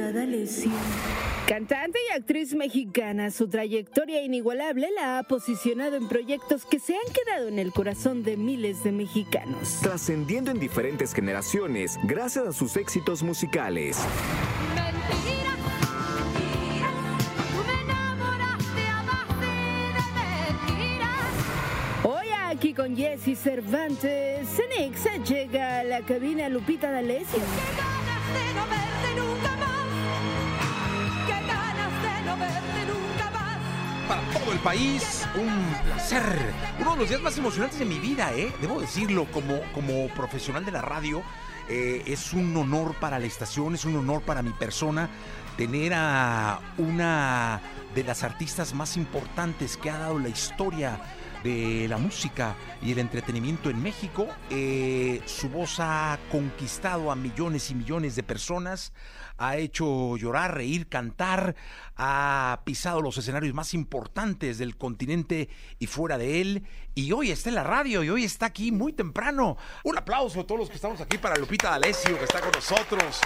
D'Alessio. Cantante y actriz mexicana, su trayectoria inigualable la ha posicionado en proyectos que se han quedado en el corazón de miles de mexicanos. Trascendiendo en diferentes generaciones gracias a sus éxitos musicales. Mentira, mentira, tú me enamoraste a base de mentiras. Hoy aquí con Jesse Cervantes, Cenix llega a la cabina Lupita D'Alessio. Para todo el país. Un placer. Uno de los días más emocionantes de mi vida, ¿eh? Debo decirlo, como, como profesional de la radio, eh, es un honor para la estación, es un honor para mi persona tener a una de las artistas más importantes que ha dado la historia de la música y el entretenimiento en México. Eh, su voz ha conquistado a millones y millones de personas, ha hecho llorar, reír, cantar, ha pisado los escenarios más importantes del continente y fuera de él. Y hoy está en la radio y hoy está aquí muy temprano. Un aplauso a todos los que estamos aquí para Lupita D'Alessio, que está con nosotros.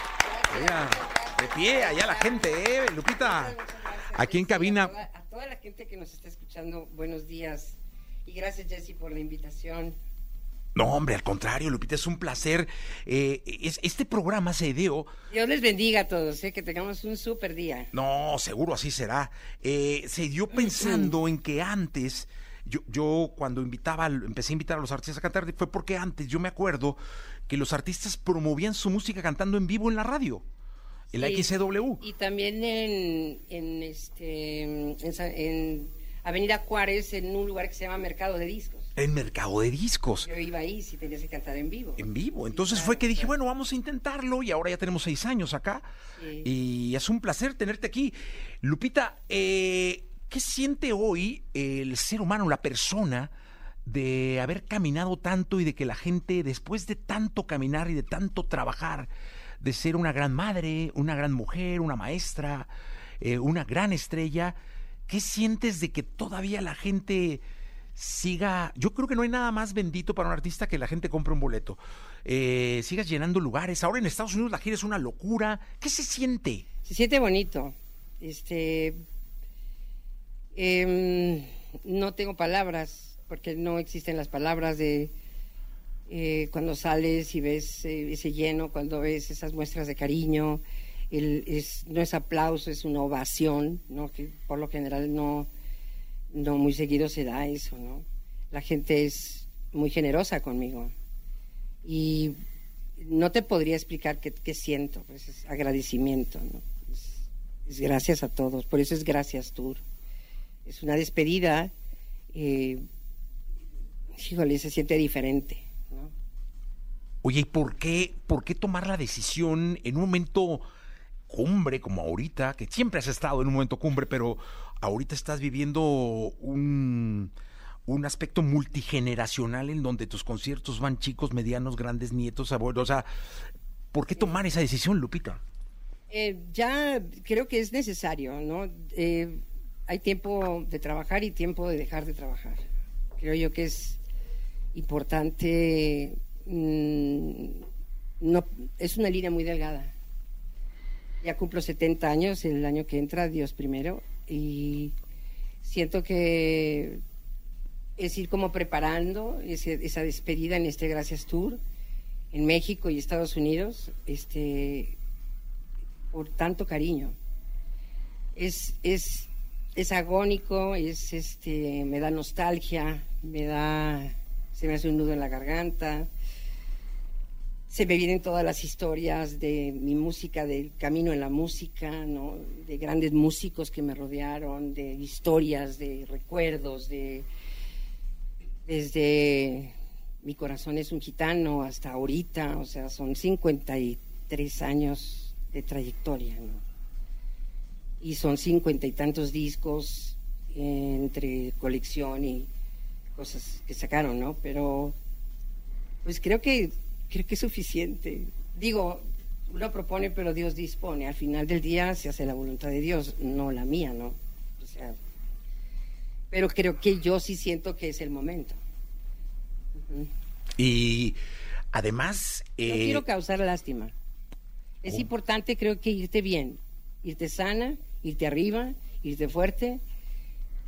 De pie, allá la gente, ¿eh? Lupita, aquí en cabina. A toda la gente que nos está escuchando, buenos días. Y gracias, Jessy, por la invitación. No, hombre, al contrario, Lupita, es un placer. Eh, es- este programa se dio Dios les bendiga a todos, ¿eh? que tengamos un súper día. No, seguro así será. Eh, se dio pensando en que antes, yo, yo cuando invitaba, empecé a invitar a los artistas a cantar, fue porque antes yo me acuerdo que los artistas promovían su música cantando en vivo en la radio, en la. XCW. Y también en, en, este, en Avenida Juárez, en un lugar que se llama Mercado de Discos. En Mercado de Discos. Yo iba ahí si tenías que cantar en vivo. En vivo. Entonces fue que dije, claro. bueno, vamos a intentarlo y ahora ya tenemos seis años acá. Sí. Y es un placer tenerte aquí. Lupita, eh, ¿qué siente hoy el ser humano, la persona, de haber caminado tanto y de que la gente, después de tanto caminar y de tanto trabajar, de ser una gran madre, una gran mujer, una maestra, eh, una gran estrella, ¿qué sientes de que todavía la gente siga, yo creo que no hay nada más bendito para un artista que la gente compre un boleto. Eh, sigas llenando lugares. Ahora en Estados Unidos la gira es una locura. ¿Qué se siente? Se siente bonito. Este, em, no tengo palabras, porque no existen las palabras de eh, cuando sales y ves eh, ese lleno, cuando ves esas muestras de cariño. Es, no es aplauso, es una ovación, ¿no? que por lo general no, no muy seguido se da eso. ¿no? La gente es muy generosa conmigo. Y no te podría explicar qué, siento, pues es agradecimiento. Es, gracias a todos, por eso es gracias Tour. Es una despedida, eh, híjole, se siente diferente. Oye, ¿y por qué, por qué tomar la decisión en un momento cumbre como ahorita, que siempre has estado en un momento cumbre, pero ahorita estás viviendo un, un aspecto multigeneracional en donde tus conciertos van chicos, medianos, grandes, nietos, abuelos? O sea, ¿por qué tomar esa decisión, Lupita? Eh, ya creo que es necesario, ¿no? Eh, hay tiempo de trabajar y tiempo de dejar de trabajar. Creo yo que es importante, mm, no, es una línea muy delgada. Ya cumplo 70 años el año que entra, Dios primero, y siento que es ir como preparando ese- esa despedida en este Gracias Tour en México y Estados Unidos, este, por tanto cariño. Es, es, es agónico, es, este, me da nostalgia, me da, se me hace un nudo en la garganta, se me vienen todas las historias de mi música, del camino en la música, ¿no? de grandes músicos que me rodearon, de historias, de recuerdos, de desde mi corazón es un gitano hasta ahorita, o sea, son 53 años de trayectoria, ¿no? Y son cincuenta y tantos discos entre colección y cosas que sacaron, ¿no? Pero pues creo que creo que es suficiente. Digo, uno propone, pero Dios dispone. Al final del día se hace la voluntad de Dios, no la mía, ¿no? O sea, pero creo que yo sí siento que es el momento. Y además... No eh, quiero causar lástima. Es Oh. importante, creo que irte bien, irte sana, irte arriba, irte fuerte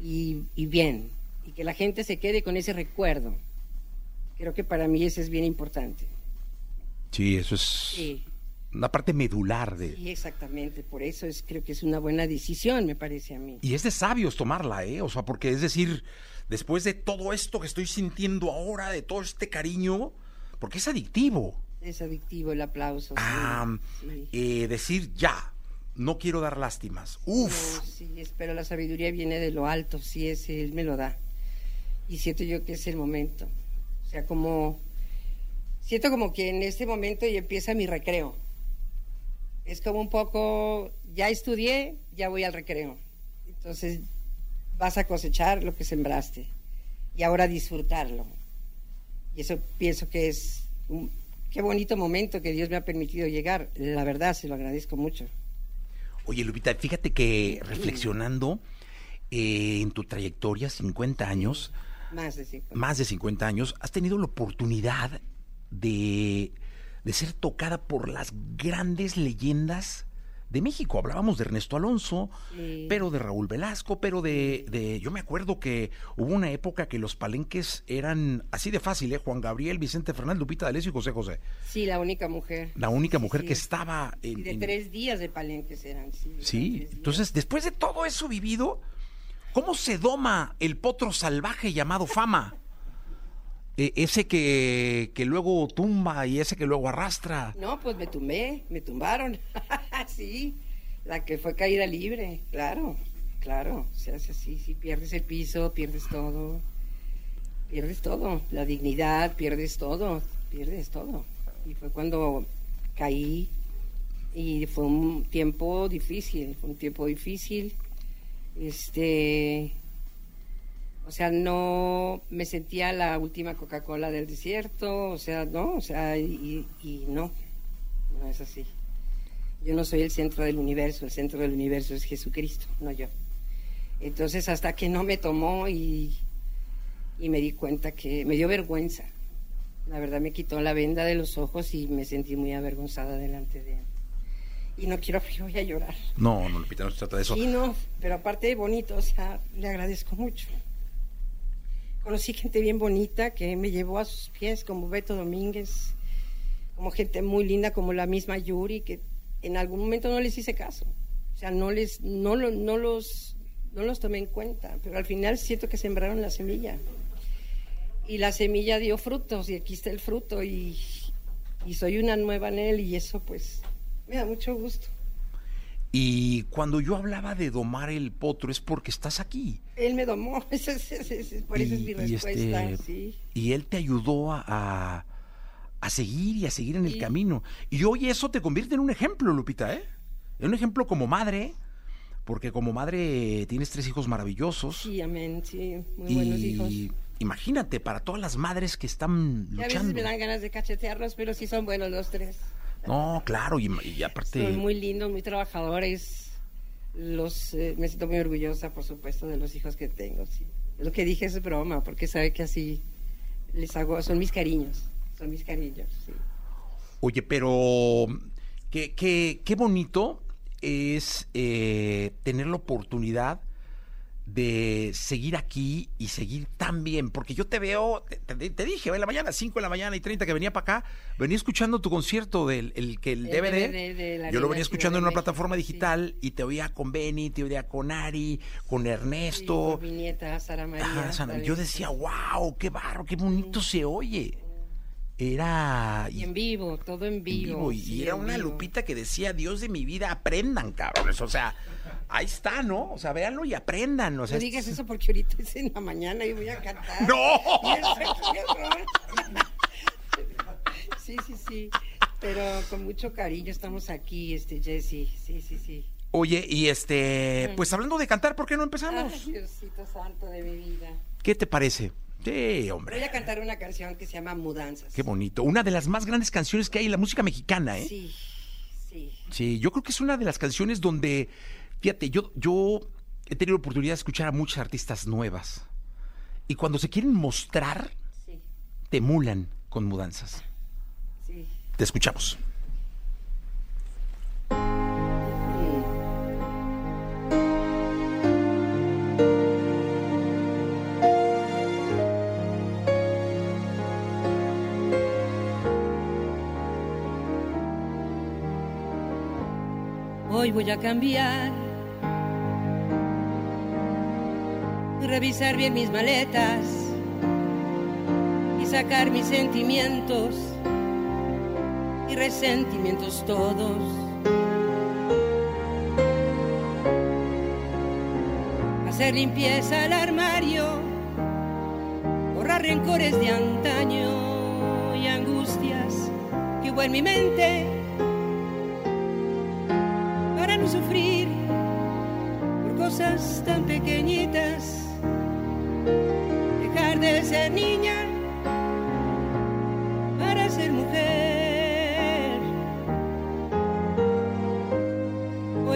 y, y bien. Y que la gente se quede con ese recuerdo. Creo que para mí eso es bien importante. Sí, eso es una parte medular de... sí, exactamente. Por eso es, creo que es una buena decisión, me parece a mí. Y es de sabios tomarla, ¿eh? O sea, porque es decir, después de todo esto que estoy sintiendo ahora, de todo este cariño, porque es adictivo. Es adictivo el aplauso. Ah, sí. eh, decir ya, no quiero dar lástimas. Uf. No, sí, pero la sabiduría viene de lo alto, sí, es, Él me lo da. Y siento yo que es el momento. O sea, como. Siento como que en este momento ya empieza mi recreo. Es como un poco. Ya estudié, ya voy al recreo. Entonces vas a cosechar lo que sembraste. Y ahora disfrutarlo. Y eso pienso que es. Un, qué bonito momento que Dios me ha permitido llegar. La verdad, se lo agradezco mucho. Oye, Lupita, fíjate que reflexionando eh, en tu trayectoria, 50 años, Más de cinco. más de 50 años, has tenido la oportunidad de, de ser tocada por las grandes leyendas de México. Hablábamos de Ernesto Alonso, Sí. pero de Raúl Velasco, pero de, de... Yo me acuerdo que hubo una época que los palenques eran así de fácil, ¿eh? Juan Gabriel, Vicente Fernández, Lupita D'Alessio y José José. Sí, la única mujer. La única Sí, mujer sí. que estaba en... Y de en- tres días de palenques eran, sí. Sí, entonces después de todo eso vivido, ¿cómo se doma el potro salvaje llamado fama? E- ese que, que luego tumba y ese que luego arrastra. No, pues me tumbé, me tumbaron. sí, la que fue caída libre, claro, claro. Sea, es así, sí, pierdes el piso, pierdes todo. Pierdes todo, la dignidad, pierdes todo, pierdes todo. Y fue cuando caí y fue un tiempo difícil, fue un tiempo difícil. Este, o sea, no me sentía la última Coca-Cola del desierto, o sea, no, o sea, y, y no, no es así. Yo no soy el centro del universo, el centro del universo es Jesucristo, no yo. Entonces, hasta que no me tomó y, y me di cuenta que me dio vergüenza. La verdad me quitó la venda de los ojos y me sentí muy avergonzada delante de él. Y no quiero que voy a llorar. No, no, Lupita, no se trata de eso. Sí, no, pero aparte de bonito, o sea, le agradezco mucho. Conocí gente bien bonita que me llevó a sus pies, como Beto Domínguez, como gente muy linda como la misma Yuri, que en algún momento no les hice caso. O sea, no les, no, lo- no los, no los tomé en cuenta, pero al final siento que sembraron la semilla. Y la semilla dio frutos y aquí está el fruto y, y soy una nueva en él y eso pues me da mucho gusto. Y cuando yo hablaba de domar el potro es porque estás aquí. Él me domó, por eso es mi Y- y respuesta, este, sí. Y él te ayudó a, a, a seguir y a seguir en el Sí. camino. Y hoy eso te convierte en un ejemplo, Lupita, ¿eh? En un ejemplo como madre, porque como madre tienes tres hijos maravillosos. Sí, amén, sí, muy buenos hijos. y imagínate, para todas las madres que están Y a veces luchando. me dan ganas de cachetearlos, pero sí son buenos los tres. No, claro, y, y aparte... Son muy lindos, muy trabajadores. Los, eh, me siento muy orgullosa, por supuesto, de los hijos que tengo. Sí. Lo que dije es broma, porque sabe que así les hago, son mis cariños, son mis cariños. Sí. Oye, pero qué, qué, qué bonito es eh, tener la oportunidad de seguir aquí y seguir tan bien, porque yo te veo, te, te- te dije, en la mañana, 5 de la mañana y 30 que venía para acá, venía escuchando tu concierto del el, que el El DVD, DVD de la yo lo venía escuchando en una México, plataforma sí. digital y te oía con Benny, te oía con Ari, con Ernesto. Sí, con mi nieta, Sara María. ¿sabes? yo decía, wow, qué barro, qué bonito se oye. Era... Y en vivo, todo en en vivo. vivo, y sí, era en una vivo. Lupita que decía, Dios de mi vida, aprendan, cabrones. O sea, ahí está, ¿no? O sea, véanlo y aprendan. O sea, No digas es- eso porque ahorita es en la mañana y voy a cantar. ¡No! Sí, sí, sí. Pero con mucho cariño estamos aquí, este Jesse. Sí, sí, sí. Oye, y este, pues hablando de cantar, ¿por qué no empezamos? Ay, Diosito santo de mi vida. ¿Qué te parece? Sí, Voy hombre. a cantar una canción que se llama Mudanzas. Qué bonito. Una de las más grandes canciones que hay en la música mexicana, ¿eh? Sí, sí. Sí, yo creo que es una de las canciones donde, Fíjate, yo, yo he tenido la oportunidad de escuchar a muchas artistas nuevas. Y cuando se quieren mostrar, sí. te emulan con mudanzas. Te escuchamos. Hoy voy a cambiar Revisar bien mis maletas y sacar mis sentimientos y resentimientos todos. Hacer limpieza al armario, borrar rencores de antaño y angustias que hubo en mi mente para no sufrir por cosas tan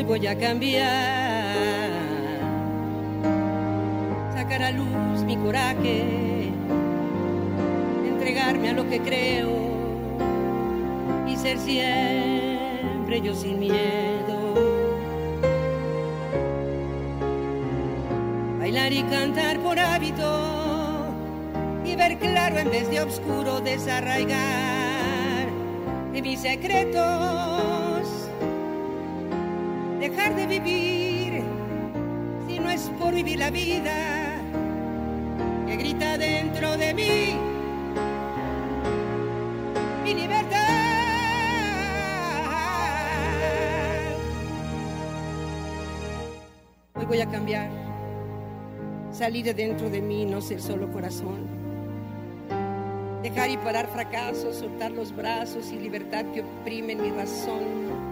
Voy a cambiar, sacar a luz mi coraje, entregarme a lo que creo y ser siempre yo sin miedo. Bailar y cantar por hábito y ver claro en vez de oscuro desarraigar de mis secretos. Vivir la vida que grita dentro de mí mi libertad. Hoy voy a cambiar, salir de dentro de mí, no ser solo corazón. Dejar y parar fracasos, soltar los brazos y libertad que oprimen mi razón.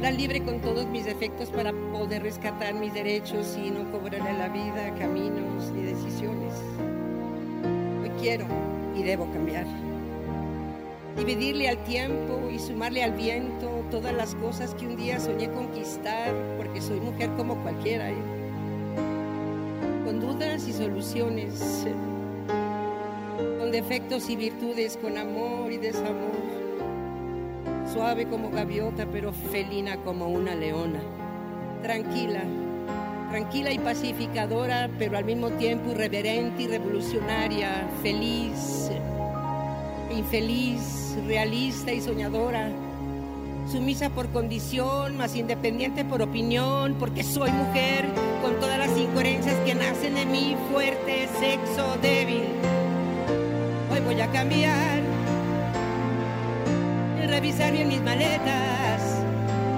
Volar libre con todos mis defectos para poder rescatar mis derechos y no cobrarle la vida, caminos ni decisiones. Hoy quiero y debo cambiar. Dividirle al tiempo y sumarle al viento todas las cosas que un día soñé conquistar, porque soy mujer como cualquiera, ¿eh? con dudas y soluciones, con defectos y virtudes, con amor y desamor, suave como gaviota, pero felina como una leona, tranquila, tranquila y pacificadora, pero al mismo tiempo irreverente y revolucionaria, feliz, infeliz, realista y soñadora, sumisa por condición, más independiente por opinión, porque soy mujer, con todas las incoherencias que nacen de mí, fuerte, sexo, débil. Hoy voy a cambiar, revisar bien mis maletas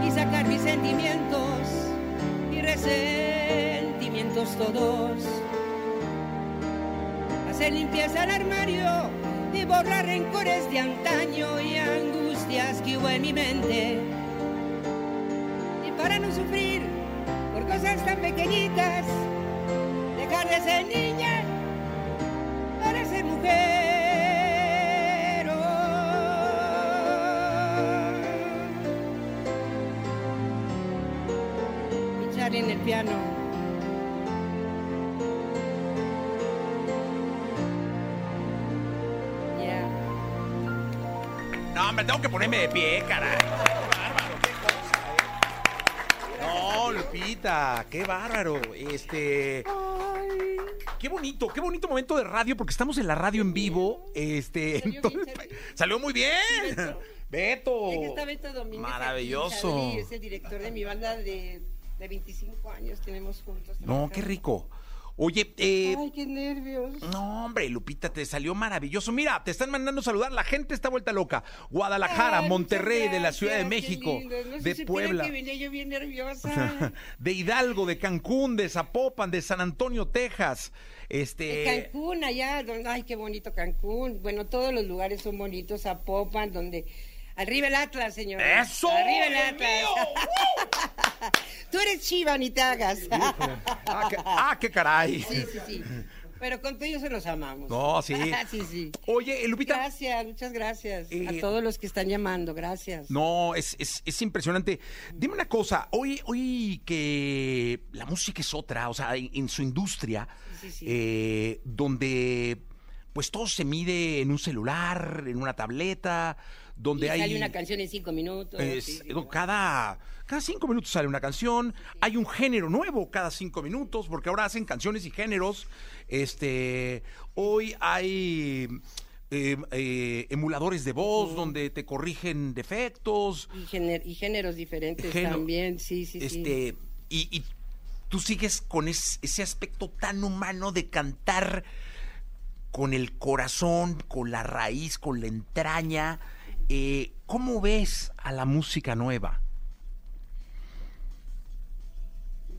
y sacar mis sentimientos y resentimientos todos. Hacer limpieza al armario y borrar rencores de antaño y angustias que hubo en mi mente. Y para no sufrir por cosas tan pequeñitas, dejar de ser niña piano. Yeah. No, hombre, tengo que ponerme de pie, caray. Qué bárbaro, qué cosa. No, Lupita, qué bárbaro. Este. Qué bonito, qué bonito momento de radio, porque estamos en la radio en vivo. Este. ¿Salió bien, entonces- Charlie? salió muy bien. Beto. Beto. Beto Maravilloso. Charlie es el director de mi banda de, de 25 años, tenemos juntos. No, qué rico. Oye, eh. Ay, qué nervios. No, hombre, Lupita, te salió maravilloso. Mira, te están mandando saludar. La gente está vuelta loca. Guadalajara, Ay, Monterrey, de la Ciudad de México. No de se Puebla. que venía yo bien nerviosa. de Hidalgo, de Cancún, de Zapopan, de San Antonio, Texas. De Este. Cancún, allá, donde, ay, qué bonito Cancún. Bueno, todos los lugares son bonitos, Zapopan, donde... Arriba el Atlas, señor. ¡Eso! Arriba el Atlas. Tú eres chiva, ni te hagas. Ah, qué, ah, qué caray. sí, sí, sí. Pero con todo se los amamos. No, sí. sí, sí. Oye, Lupita. Gracias, muchas gracias Eh, a todos los que están llamando, gracias. No, es, es, es impresionante. Dime una cosa, hoy, hoy que la música es otra, o sea, en, en su industria, Sí, sí, sí. eh, donde pues todo se mide en un celular, en una tableta, donde Y hay... sale una canción en cinco minutos. es- sí, sí, digo, ¿no? cada, cada cinco minutos sale una canción, hay un género nuevo cada cinco minutos, porque ahora hacen canciones y géneros. Este, hoy hay eh, eh, emuladores de voz donde te corrigen defectos. Y, géner- y géneros diferentes Género- también, sí, sí, sí. este, y, y tú sigues con es- ese aspecto tan humano de cantar con el corazón, con la raíz, con la entraña. Eh, ¿Cómo ves a la música nueva?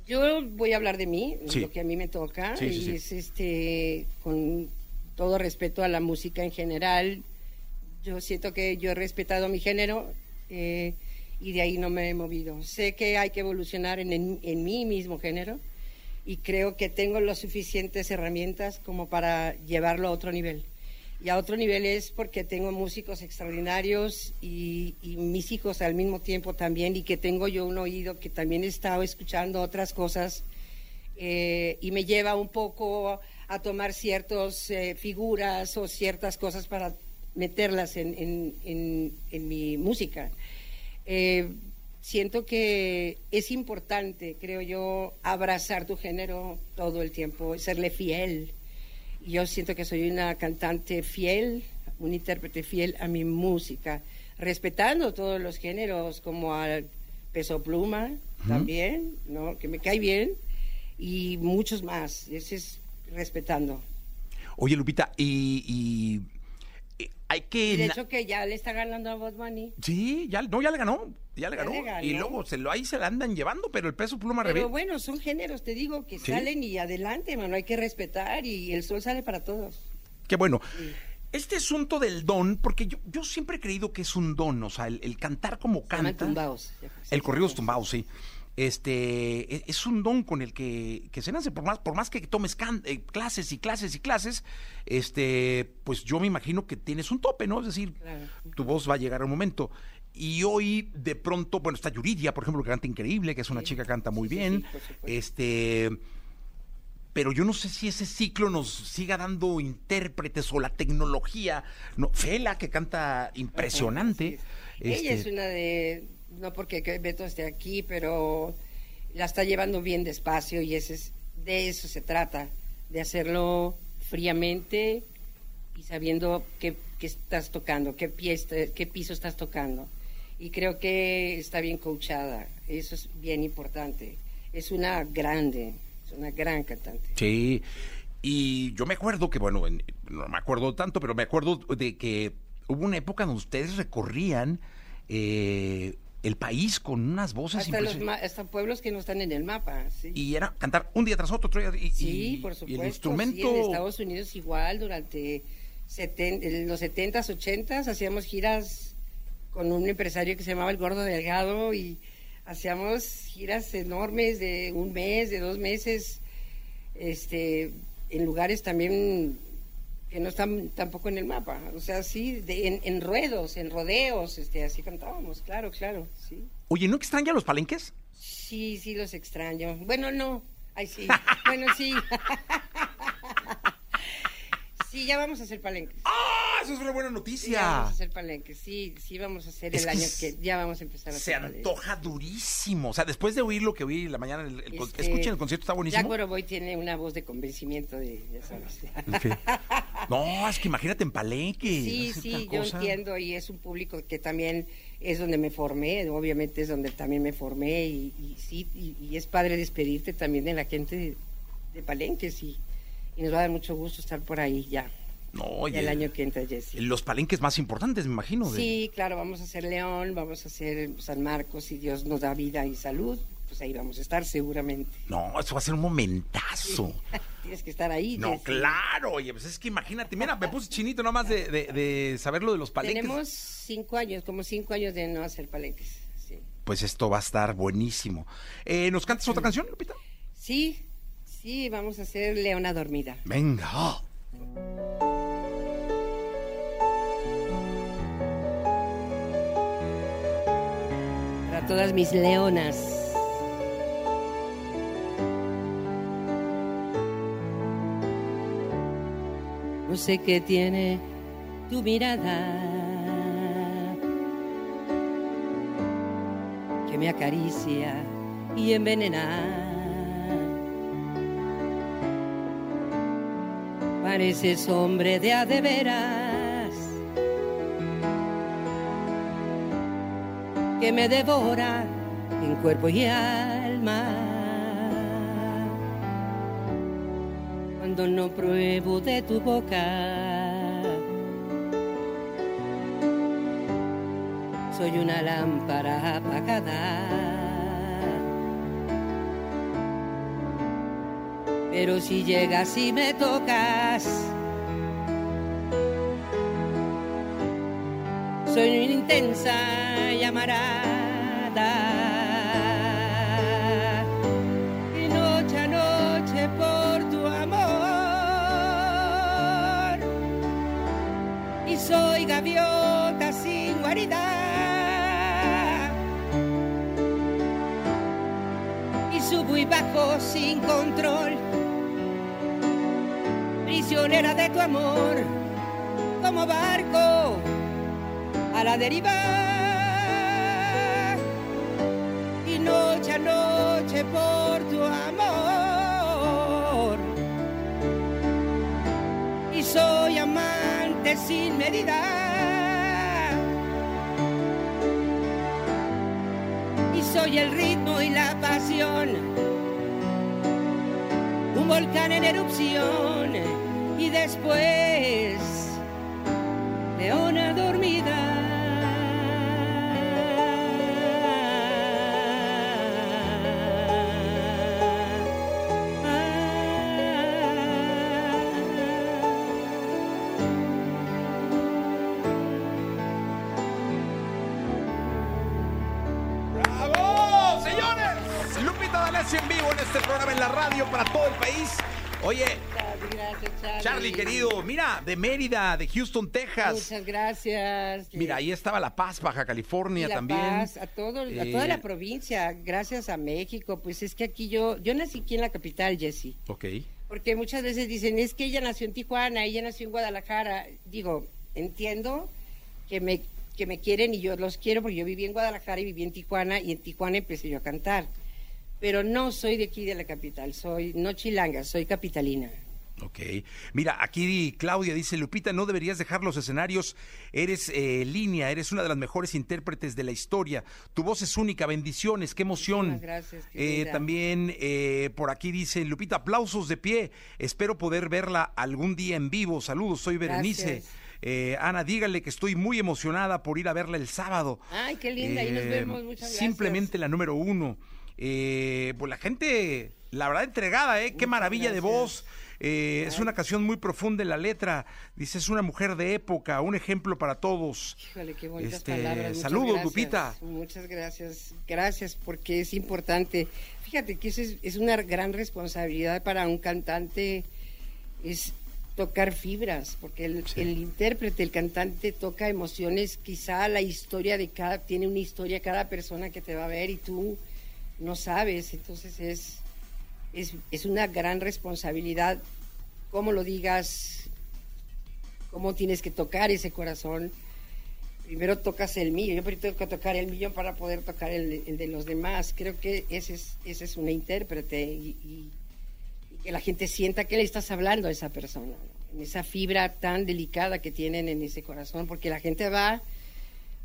Yo voy a hablar de mí, Sí. lo que a mí me toca, Sí, sí, y es este, con todo respeto a la música en general, yo siento que yo he respetado mi género eh, y de ahí no me he movido. Sé que hay que evolucionar en, en, en mi mismo género y creo que tengo las suficientes herramientas como para llevarlo a otro nivel. Y a otro nivel es porque tengo músicos extraordinarios y, mis hijos al mismo tiempo también y que tengo yo un oído que también he estado escuchando otras cosas eh, y me lleva un poco a tomar ciertas eh, figuras o ciertas cosas para meterlas en mi música. Eh, siento que es importante, creo yo, abrazar tu género todo el tiempo, serle fiel. Yo siento que soy una cantante fiel, un intérprete fiel a mi música, respetando todos los géneros, como al peso pluma también, ¿no? que me cae bien, y muchos más. Ese es respetando. Oye, Lupita, y, y, hay que... De hecho que ya le está ganando a Bad Bunny. Sí, ya, no, ya le ganó, ya le Ya ganó. le ganó. Y luego se lo, ahí se la andan llevando, pero el peso pluma Pero revés. bueno, son géneros, te digo, que Sí. salen y adelante, mano, hay que respetar y el sol sale para todos. Qué bueno. Este asunto del don, porque yo, yo siempre he creído que es un don, o sea, el, el cantar como Se canta. tumbaos. El corrido tumbado, sí. Este e- es un don con el que, que se nace, por más, por más que tomes can- eh, clases y clases y clases, este, pues yo me imagino que tienes un tope, ¿no? Es decir, Claro. tu voz va a llegar a un momento. Y hoy, de pronto, bueno, está Yuridia, por ejemplo, que canta increíble, que es una Sí. chica que canta muy Sí, bien. sí, este. Pero yo no sé si ese ciclo nos siga dando intérpretes o la tecnología. No, Fela, que canta impresionante. Ella Este, es una de, no porque que Beto esté aquí, pero la está llevando bien despacio y ese es, de eso se trata, de hacerlo fríamente y sabiendo qué, qué estás tocando, qué, pie qué piso estás tocando. Y creo que está bien coachada, eso es bien importante. Es una grande, es una gran cantante. Sí, y yo me acuerdo que, bueno, en- no me acuerdo tanto, pero me acuerdo de que hubo una época donde ustedes recorrían eh, el país con unas voces Hasta, los, hasta pueblos que no están en el mapa. ¿sí? Y era cantar un día tras otro, otro día, y, Sí, y- por y supuesto. el instrumento. sí, en Estados Unidos igual, durante seten- en los 70s, 80s, hacíamos giras con un empresario que se llamaba El Gordo Delgado y hacíamos giras enormes de un mes, de dos meses, este, en lugares también que no están tampoco en el mapa. O sea, sí, de- en, en ruedos, en rodeos, este, así cantábamos, claro, claro, sí. Oye, ¿no extraña los palenques? Sí, sí los extraño. Bueno, no. Ay, sí. Bueno, sí. Sí, ya vamos a hacer palenques. ¡Ah! Eso es una buena Sí, ya noticia. vamos a hacer palenques. Sí, sí vamos a hacer Es el que año que ya vamos a empezar a Se hacer palenques. antoja durísimo. O sea, después de oír lo que oí la mañana, el, el Este, escuchen el concierto, está Jack buenísimo. Boroboy tiene una voz de convencimiento de, ya sabes. Ok. No, es que imagínate en palenque. Sí, sí, yo cosa. entiendo y es un público que también es donde me formé, obviamente es donde también me formé y, y sí, y, y es padre despedirte también de la gente de, de Palenques y, y nos va a dar mucho gusto estar por ahí ya, No, ya el año que entra, Jessy. los palenques más importantes, me imagino. de- Sí, claro, vamos a hacer León, vamos a hacer San Marcos, si Dios nos da vida y salud, pues ahí vamos a estar seguramente. No, eso va a ser un momentazo. Tienes que estar ahí. No, claro, oye, pues es que imagínate, mira, me puse chinito nomás de, de, de saber lo de los palenques. Tenemos cinco años, como cinco años de no hacer palenques. Sí, Pues esto va a estar buenísimo. Eh, ¿Nos cantas otra canción, Lupita? sí, sí, vamos a hacer Leona Dormida. Venga. Para todas mis leonas. No sé qué tiene tu mirada que me acaricia y envenena. Pareces hombre de a de veras que me devora en cuerpo y alma. Cuando no pruebo de tu boca, soy una lámpara apagada. Pero si llegas y me tocas, soy una intensa llamarada. Soy gaviota sin guarida. Y subo y bajo sin control. Prisionera de tu amor, como barco a la deriva. Y noche a noche por tu amor. Y soy sin medida. Y soy el ritmo y la pasión. Un volcán en erupción. Y después leona D'Alessio en vivo en este programa en la radio para todo el país. Oye, Gracias, Charlie. Charlie, querido, mira, de Mérida, de Houston, Texas. Muchas gracias. Mira, ahí estaba La Paz, Baja California La también. Paz, a, todo, a Eh, toda la provincia, gracias a México. Pues es que aquí yo, yo nací aquí en la capital, Jessy. Ok. Porque muchas veces dicen, es que ella nació en Tijuana, ella nació en Guadalajara. Digo, entiendo que me, que me quieren y yo los quiero porque yo viví en Guadalajara y viví en Tijuana y en Tijuana empecé yo a cantar. Pero no soy de aquí de la capital, soy no chilanga, soy capitalina. Ok. Mira, aquí Claudia dice, Lupita, no deberías dejar los escenarios. Eres eh, línea, eres una de las mejores intérpretes de la historia. Tu voz es única, bendiciones, qué emoción. Gracias, Eh, también eh, por aquí dice, Lupita, aplausos de pie. Espero poder verla algún día en vivo. Saludos, soy Berenice. Gracias. Eh, Ana, dígale que estoy muy emocionada por ir a verla el sábado. Ay, qué linda, ahí nos vemos, muchas gracias. Simplemente la número uno. Eh, pues la gente, la verdad, entregada, ¿eh? Qué maravilla de voz. Eh, es una canción muy profunda en la letra. Dice, es una mujer de época, un ejemplo para todos. Híjole, qué bonitas Este, palabras. Saludos, gracias. Lupita. Muchas gracias. Gracias, porque es importante. Fíjate que eso es, es una gran responsabilidad para un cantante, es tocar fibras, porque el, Sí. el intérprete, el cantante toca emociones, quizá la historia de cada, tiene una historia cada persona que te va a ver y tú no sabes, entonces es, es, es una gran responsabilidad, cómo lo digas, cómo tienes que tocar ese corazón. Primero tocas el mío, yo primero tengo que tocar el mío para poder tocar el, de los demás. Creo que ese es, ese es una intérprete y, que la gente sienta que le estás hablando a esa persona, en esa fibra tan delicada que tienen en ese corazón, porque la gente va,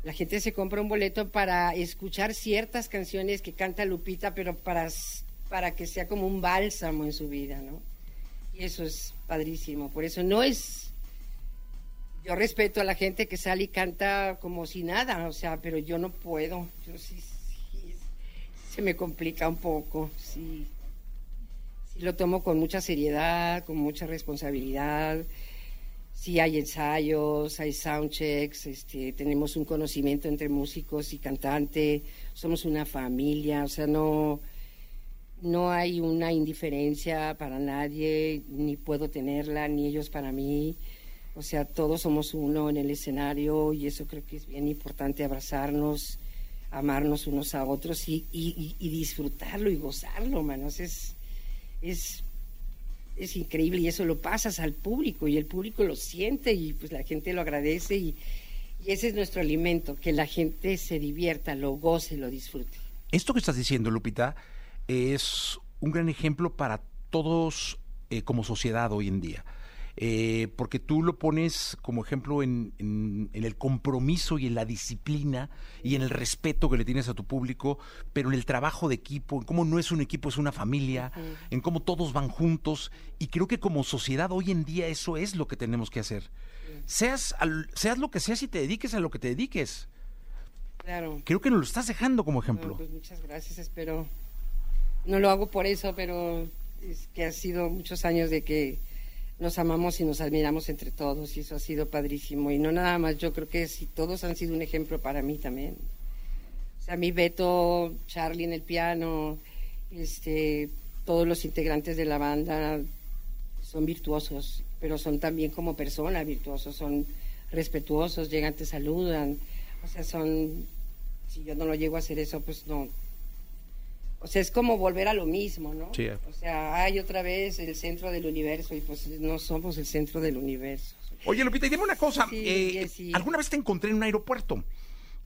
la gente se compra un boleto para escuchar ciertas canciones que canta Lupita, pero para, para que sea como un bálsamo en su vida, ¿no? Y eso es padrísimo. Por eso no es yo respeto a la gente que sale y canta como si nada, o sea, pero yo no puedo. Yo sí, sí, se me complica un poco. Sí, sí lo tomo con mucha seriedad, con mucha responsabilidad. Sí hay ensayos, hay soundchecks, este, tenemos un conocimiento entre músicos y cantante, somos una familia, o sea, no, no hay una indiferencia para nadie, ni puedo tenerla, ni ellos para mí. O sea, todos somos uno en el escenario y eso creo que es bien importante, abrazarnos, amarnos unos a otros y, y- y- disfrutarlo y gozarlo, manos. Es, es increíble y eso lo pasas al público y el público lo siente y pues la gente lo agradece y, ese es nuestro alimento, que la gente se divierta, lo goce, lo disfrute. Esto que estás diciendo, Lupita, es un gran ejemplo para todos eh, como sociedad hoy en día. Eh, porque tú lo pones como ejemplo en, en- en el compromiso y en la disciplina y en el respeto que le tienes a tu público, pero en el trabajo de equipo, en cómo no es un equipo, es una familia, en cómo todos van juntos. Y creo que como sociedad hoy en día eso es lo que tenemos que hacer. Seas, al- seas lo que seas y te dediques a lo que te dediques. Claro. Creo que nos lo estás dejando como Bueno, ejemplo. pues muchas gracias, espero. No lo hago por eso, pero es que ha sido muchos años de que nos amamos y nos admiramos entre todos y eso ha sido padrísimo. Y no nada más, yo creo que sí, todos han sido un ejemplo para mí también. O sea, mi Beto, Charlie en el piano, este, todos los integrantes de la banda son virtuosos, pero son también como personas virtuosos, son respetuosos, llegan, te saludan. O sea, son si yo no lo llego a hacer eso, pues no. O sea, es como volver a lo mismo, ¿no? Sí. O sea, hay otra vez el centro del universo y pues no somos el centro del universo. Oye, Lupita, y dime una cosa. Sí, eh, Jessy. ¿Alguna vez te encontré en un aeropuerto?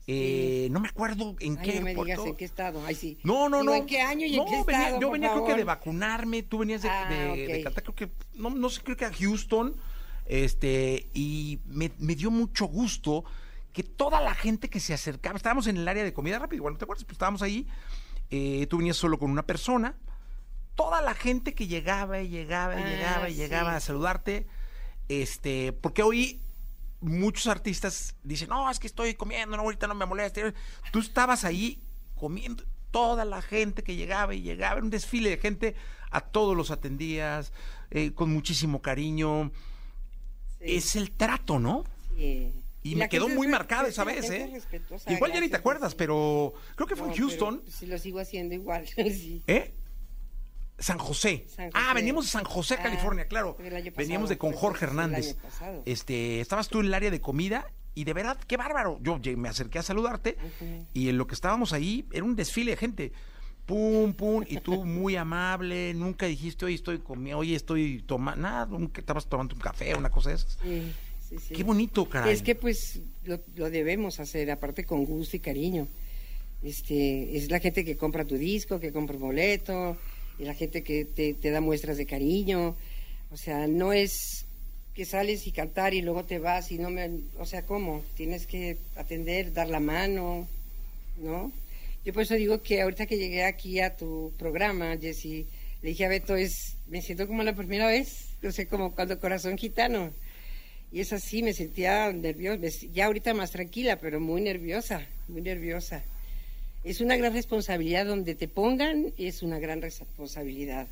Eh, no me acuerdo en Ay, qué no me digas en qué estado. Ay, sí. No, no, Digo, no. ¿En qué año y No, en qué venía- estado? yo venía creo que de vacunarme, tú venías de, Ah, de, de ok. cantar, creo que, no, no sé, creo que a Houston, este, y me, me dio mucho gusto que toda la gente que se acercaba, estábamos en el área de comida rápida, igual, ¿te acuerdas? Pues estábamos ahí, eh, tú venías solo con una persona, toda la gente que llegaba y llegaba y Ah, llegaba y sí. llegaba a saludarte, este, porque hoy muchos artistas dicen, no, es que estoy comiendo, no, ahorita no me molesta. Tú estabas ahí comiendo, toda la gente que llegaba y llegaba, era un desfile de gente, a todos los atendías, eh, con muchísimo cariño. Sí. Es el trato, ¿no? Sí. Y, la me quedó muy marcada es esa vez, ¿eh? Igual ya ni te acuerdas, pero creo que fue No, en Houston. pero, sí, lo sigo haciendo igual. sí. ¿Eh? San José. San Ah, veníamos de San José, Ah, California, claro. pasado, Veníamos de con Jorge Hernández. Este, estabas tú en el área de comida y de verdad, qué bárbaro. Yo me acerqué a saludarte y en lo que estábamos ahí era un desfile de gente. Pum, pum, y tú muy amable, nunca dijiste, hoy estoy comiendo, hoy estoy tomando, nada, nunca estabas tomando un café, una cosa de esas. Sí, sí, sí. Qué bonito, caray. Es que pues lo, lo debemos hacer, aparte con gusto y cariño. Este, es la gente que compra tu disco, que compra un boleto, y la gente que te, te da muestras de cariño. O sea, no es que sales y cantar y luego te vas y no me... O sea, ¿cómo? Tienes que atender, dar la mano, ¿no? Yo por eso digo que ahorita que llegué aquí a tu programa, Jessy, le dije a Beto, es, me siento como la primera vez, o sea, como cuando Corazón Gitano. Y es así, me sentía nerviosa, ya ahorita más tranquila, pero muy nerviosa, muy nerviosa. Es una gran responsabilidad donde te pongan, es una gran responsabilidad.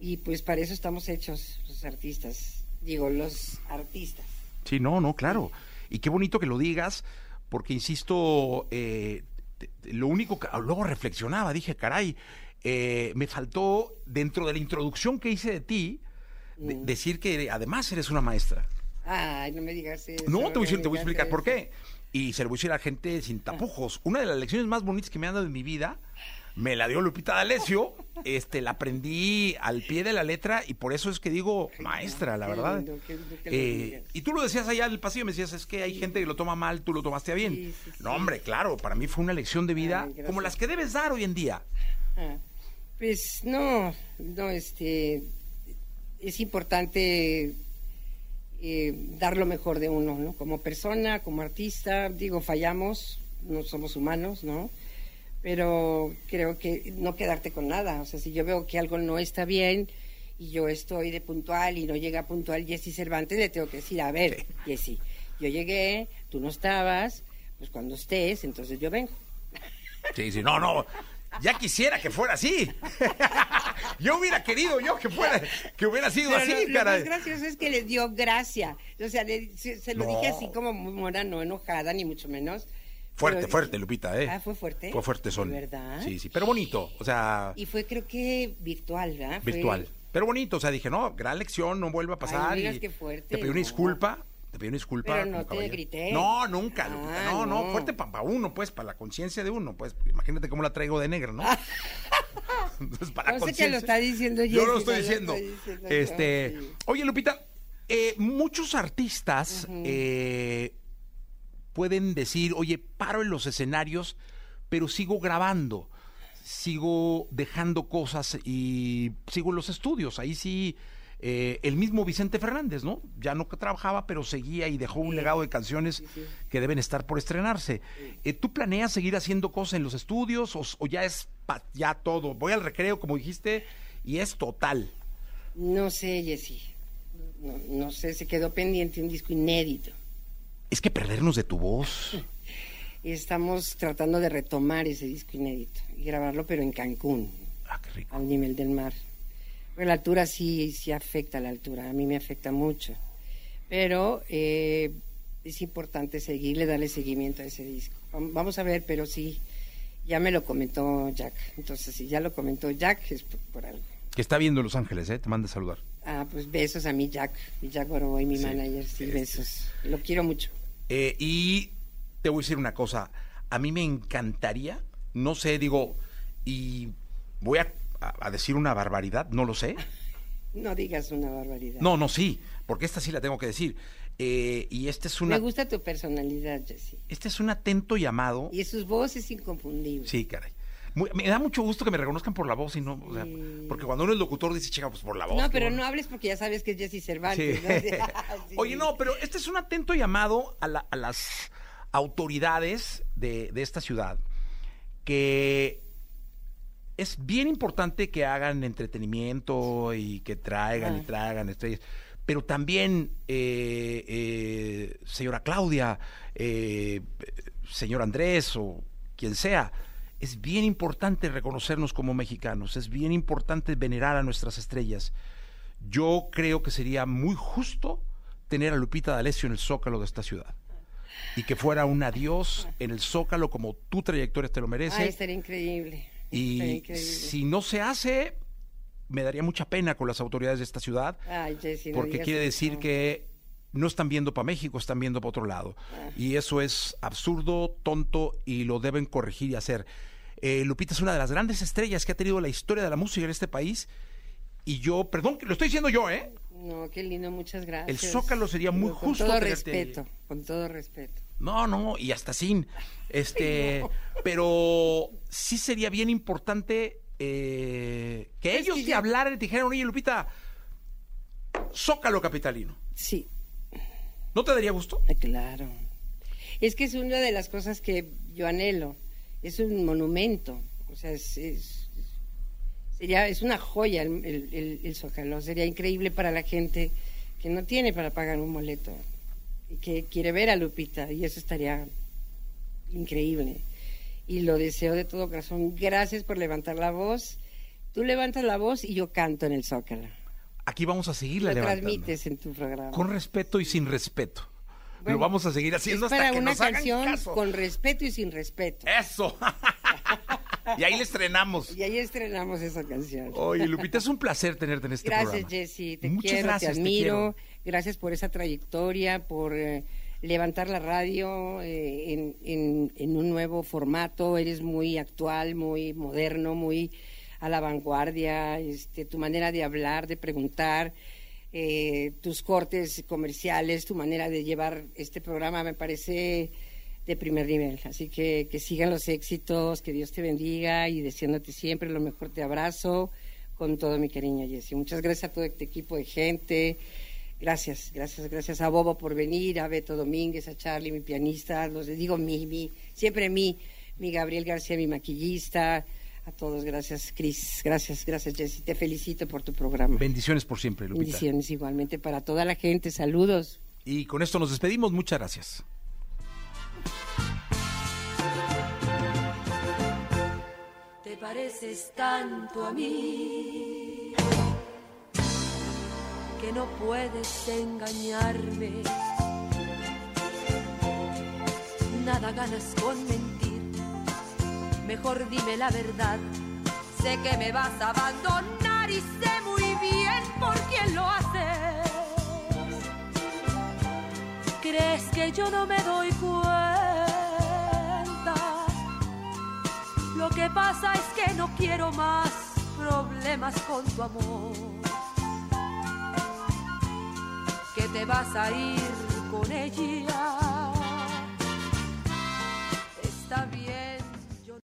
Y pues para eso estamos hechos los artistas, digo, los artistas. Sí, no, no, claro. Y qué bonito que lo digas, porque insisto, eh, lo único que ah, luego reflexionaba, dije, caray, eh, me faltó dentro de la introducción que hice de ti, de- Mm. decir que además eres una maestra. Ay, no me digas eso. No, te voy, a te voy explicar por qué. Y se lo voy a decir a la gente sin tapujos. Una de las lecciones más bonitas que me han dado en mi vida, me la dio Lupita D'Alessio, este, la aprendí al pie de la letra y por eso es que digo maestra, la verdad. lindo, qué lindo que lo Eh, y tú lo decías allá del pasillo, me decías, es que hay gente que lo toma mal, tú lo tomaste a bien. Sí, sí, sí. No, hombre, claro, para mí fue una lección de vida Ay, como las que debes dar hoy en día. Ah, Pues no, no, este, es importante eh, dar lo mejor de uno, ¿no? Como persona, como artista, digo, fallamos, no somos humanos, ¿no? Pero creo que no quedarte con nada, o sea, si yo veo que algo no está bien y yo estoy de puntual y no llega puntual Jessy Cervantes, le tengo que decir, a ver, Jessy, yo llegué, tú no estabas, pues cuando estés, entonces yo vengo. Sí, sí, no, no. Ya quisiera que fuera así. yo hubiera querido yo que fuera, que hubiera sido Pero así, lo, lo caray. más gracioso es que le dio gracia. O sea, le- se, se lo No. dije así como muy mona, no enojada, ni mucho menos. Fuerte, Pero- fuerte, Lupita, ¿eh? Ah, ¿fue fuerte? Fue fuerte son. ¿De verdad? Sí, sí, pero bonito, o sea, Y fue creo que virtual, ¿verdad? Fue- virtual. Pero bonito, o sea, dije, no, gran lección, no vuelve a pasar. no y que fuerte, Te pedí una no. disculpa, te una disculpa. Pero no te grité. No, nunca, Ah, Lupita, no, no, no. fuerte para uno, pues, para la conciencia de uno, pues, imagínate cómo la traigo de negra, ¿no? Entonces, para No sé que lo está diciendo Yo Jessy, lo estoy lo diciendo. estoy diciendo yo, este, sí. oye, Lupita, eh, muchos artistas eh, pueden decir, oye, paro en los escenarios, pero sigo grabando, sigo dejando cosas y sigo en los estudios. Ahí sí eh, el mismo Vicente Fernández, ¿no? Ya no trabajaba, pero seguía y dejó un legado de canciones que deben estar por estrenarse. Eh, ¿Tú planeas seguir haciendo cosas en los estudios o, o ya es pa- ya todo? Voy al recreo, como dijiste, y es total. No sé, Jessy. No, no sé, se quedó pendiente un disco inédito. Es que perdernos de tu voz. Y estamos tratando de retomar ese disco inédito y grabarlo, pero en Cancún, Ah, qué rico. al nivel del mar. La altura sí, sí afecta a la altura, a mí me afecta mucho. Pero eh, es importante seguirle, darle seguimiento a ese disco. Vam- Vamos a ver, pero sí, ya me lo comentó Jack. Entonces, si ya lo comentó Jack, es por, por algo. Que está viendo en Los Ángeles, ¿eh? Te manda a saludar. Ah, pues besos a mi Jack, mi Jack Boroboy, mi manager, sí, besos. Lo quiero mucho. Eh, y te voy a decir una cosa. A mí me encantaría, no sé, digo, y voy a, a- a decir una barbaridad, no lo sé. No digas una barbaridad. No, no, sí, porque esta sí la tengo que decir. Eh, y este es, una, Me gusta tu personalidad, Jesse. este es un atento llamado. Y sus voces inconfundibles. Sí, caray. Muy- me da mucho gusto que me reconozcan por la voz y no, o sea, porque cuando uno es locutor dice, chica, pues por la voz. No, pero bueno". no hables porque ya sabes que es Jesse Cervantes. Sí. ¿no? Sí. Oye, no, pero este es un atento llamado a, la- a las autoridades de, de esta ciudad que es bien importante que hagan entretenimiento y que traigan y Ah. traigan estrellas. Pero también, eh, eh, señora Claudia, eh, señor Andrés o quien sea, es bien importante reconocernos como mexicanos, es bien importante venerar a nuestras estrellas. Yo creo que sería muy justo tener a Lupita D'Alessio en el zócalo de esta ciudad. Y que fuera un adiós en el zócalo como tu trayectoria te lo merece. Ay, estaría increíble. Y si no se hace, me daría mucha pena con las autoridades de esta ciudad, Ay, Jessy, no porque quiere eso. decir que no están viendo para México, están viendo para otro lado. Ah. Y eso es absurdo, tonto y lo deben corregir y hacer. Eh, Lupita es una de las grandes estrellas que ha tenido la historia de la música en este país. Y yo, perdón, que lo estoy diciendo yo, ¿eh? No, qué lindo, muchas gracias. El Zócalo sería muy Con justo todo tenerte ahí. respeto, con todo respeto. No, no, y hasta sin. Este, pero sí sería bien importante eh, que Es ellos que te ya- hablaran y te dijeran, oye, Lupita, Zócalo capitalino. Sí, ¿No te daría gusto? claro. Es que es una de las cosas que yo anhelo. Es un monumento. O sea, es, es- sería, es una joya el, el, el- el Zócalo. Sería increíble para la gente que no tiene para pagar un boleto que quiere ver a Lupita. Y eso estaría increíble. Y lo deseo de todo corazón. Gracias por levantar la voz. Tú levantas la voz y yo canto en el Zócalo. Aquí vamos a seguirla Lo levantando. transmites en tu programa. Con respeto y sin respeto. Bueno, Lo vamos a seguir Es haciendo hasta para que una nos hagan canción caso. con respeto y sin respeto. Eso. y ahí le estrenamos. Y ahí estrenamos esa canción. Oye, Lupita, es un placer tenerte en este gracias, programa. Jessy. Te Muchas quiero, gracias, te admiro. quiero. gracias por esa trayectoria, por eh, levantar la radio eh, en, en- en un nuevo formato. Eres muy actual, muy moderno, muy a la vanguardia. Este, tu manera de hablar, de preguntar. eh, tus cortes comerciales, tu manera de llevar este programa me parece de primer nivel. Así que que sigan los éxitos, que Dios te bendiga y deseándote siempre lo mejor te abrazo con todo mi cariño, Jessy. Muchas gracias a todo este equipo de gente. Gracias, gracias, gracias a Bobo por venir, a Beto Domínguez, a Charlie, mi pianista, los digo mi, mi, siempre mi, mi Gabriel García, mi maquillista, a todos, gracias, Cris, gracias, gracias, Jessy. Te felicito por tu programa. Bendiciones por siempre, Lupita. Bendiciones igualmente para toda la gente, saludos. Y con esto nos despedimos. Muchas gracias. Pareces tanto a mí que no puedes engañarme. Nada ganas con mentir. Mejor dime la verdad. Sé que me vas a abandonar y sé muy bien por quién lo haces. ¿Crees que yo no me doy cuenta? Lo que pasa es que no quiero más problemas con tu amor. Que te vas a ir con ella.